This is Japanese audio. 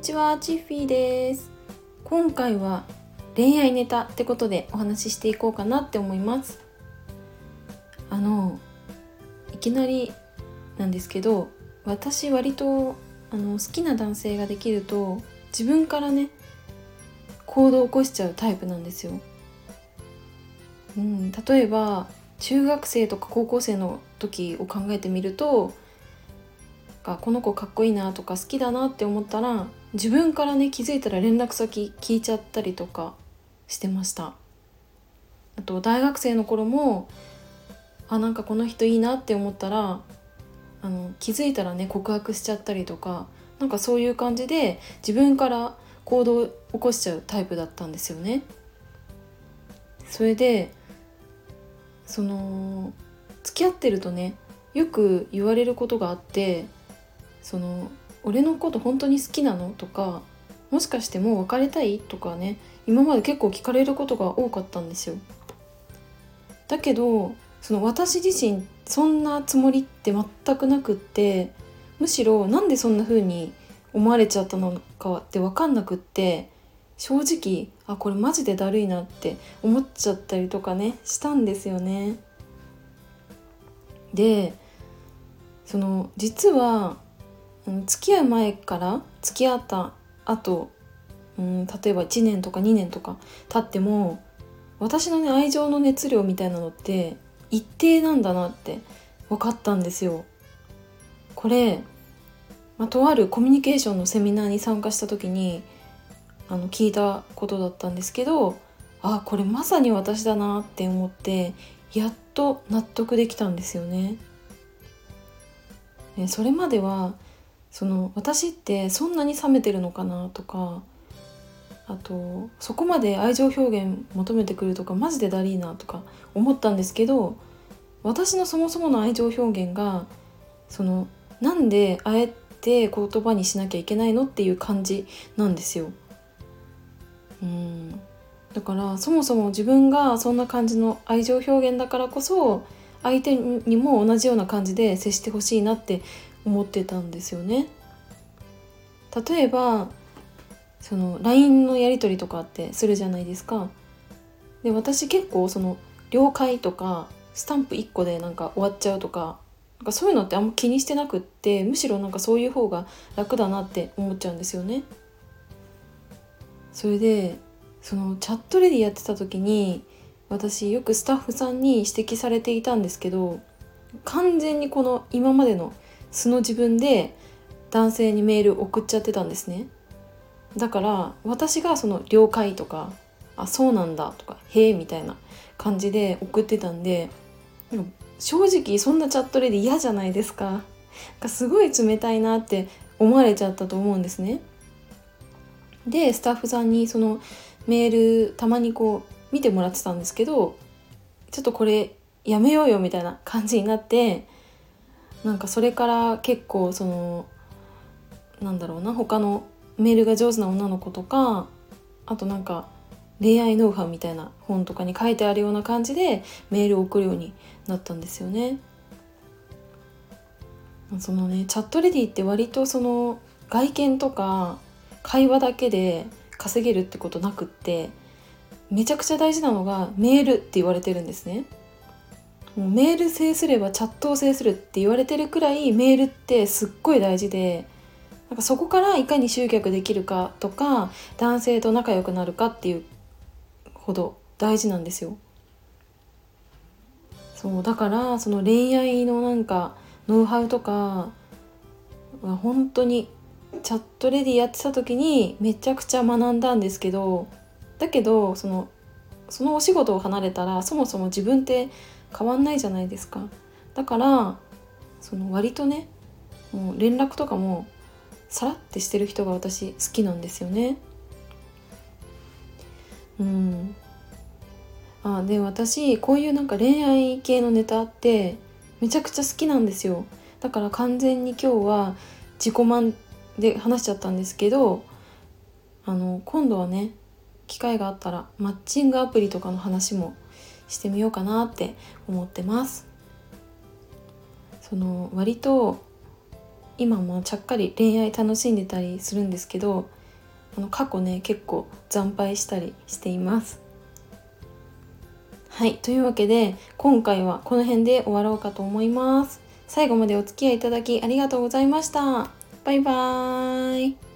ちは、チッフィーです今回は恋愛ネタってことでお話ししていこうかなって思いますあのいきなりなんですけど私割とあの好きな男性ができると自分からね行動を起こしちゃうタイプなんですよ。うん、例えば中学生とか高校生の時を考えてみるとこの子かっこいいなとか好きだなって思ったら自分からね気づいたら連絡先聞いちゃったりとかしてましたあと大学生の頃もあなんかこの人いいなって思ったらあの気づいたらね告白しちゃったりとかなんかそういう感じで自分から行動を起こしちゃうタイプだったんですよね。それでその付き合ってるとねよく言われることがあってその「俺のこと本当に好きなの?」とか「もしかしてもう別れたい?」とかね今まで結構聞かれることが多かったんですよ。だけどその私自身そんなつもりって全くなくってむしろなんでそんな風に思われちゃったのかって分かんなくって正直あこれマジでだるいなって思っちゃったりとかねしたんですよね。でその実は付き合う前から付き合った後、うん、例えば1年とか2年とか経っても私のね愛情の熱量みたいなのって一定なんだなって分かったんですよ。これ、まあ、とあるコミュニケーションのセミナーに参加した時にあの聞いたことだったんですけどあこれまさに私だなって思ってやっと納得できたんですよね。それまではその私ってそんなに冷めてるのかなとかあとそこまで愛情表現求めてくるとかマジでだりーなとか思ったんですけど私のそもそもの愛情表現がそのなんであえて言葉にしなきゃいけないのっていう感じなんですよ。うんだからそもそも自分がそんな感じの愛情表現だからこそ相手にも同じような感じで接してほしいなって思ってたんですよね。例えばその LINE のやり取りとかってするじゃないですか。で私結構その了解とかスタンプ1個でなんか終わっちゃうとかなんかそういうのってあんま気にしてなくってむしろなんかそういう方が楽だなって思っちゃうんですよね。それでそのチャットレディやってた時に私よくスタッフさんに指摘されていたんですけど完全にこの今までの素の自分で男性にメール送っちゃってたんですね。だから私がその「了解」とか「あそうなんだ」とか「へえ」みたいな感じで送ってたんで正直そんなチャットレディ嫌じゃないですか。かすごい冷たいなって思われちゃったと思うんですね。でスタッフさんにそのメールたまにこう見てもらってたんですけどちょっとこれやめようよみたいな感じになってなんかそれから結構そのなんだろうな他のメールが上手な女の子とかあとなんか恋愛ノウハウみたいな本とかに書いてあるような感じでメールを送るようになったんですよね。そのねチャットレディって割とその外見とか会話だけで稼げるってことなくってめちゃくちゃ大事なのがメールって言われてるんですね。もうメール制すればチャットを制するって言われてるくらいメールってすっごい大事でなんかそこからいかに集客できるかとか男性と仲良くなるかっていうほど大事なんですよ。そうだからその恋愛のなんかノウハウとかは本当にチャットレディやってた時にめちゃくちゃ学んだんですけどだけどそのそのお仕事を離れたらそもそも自分って変わんないじゃないですか。だからその割とねもう連絡とかもさらってしてる人が私好きなんですよね。うん。あで私こういうなんか恋愛系のネタってめちゃくちゃ好きなんですよ。だから完全に今日は自己満で話しちゃったんですけどあの今度はね機会があったらマッチングアプリとかの話もしてみようかなって思ってます。その割と今もちゃっかり恋愛楽しんでたりするんですけどあの過去ね結構惨敗したりしています。はいというわけで今回はこの辺で終わろうかと思います。最後までお付き合いいただきありがとうございました。バイバーイ。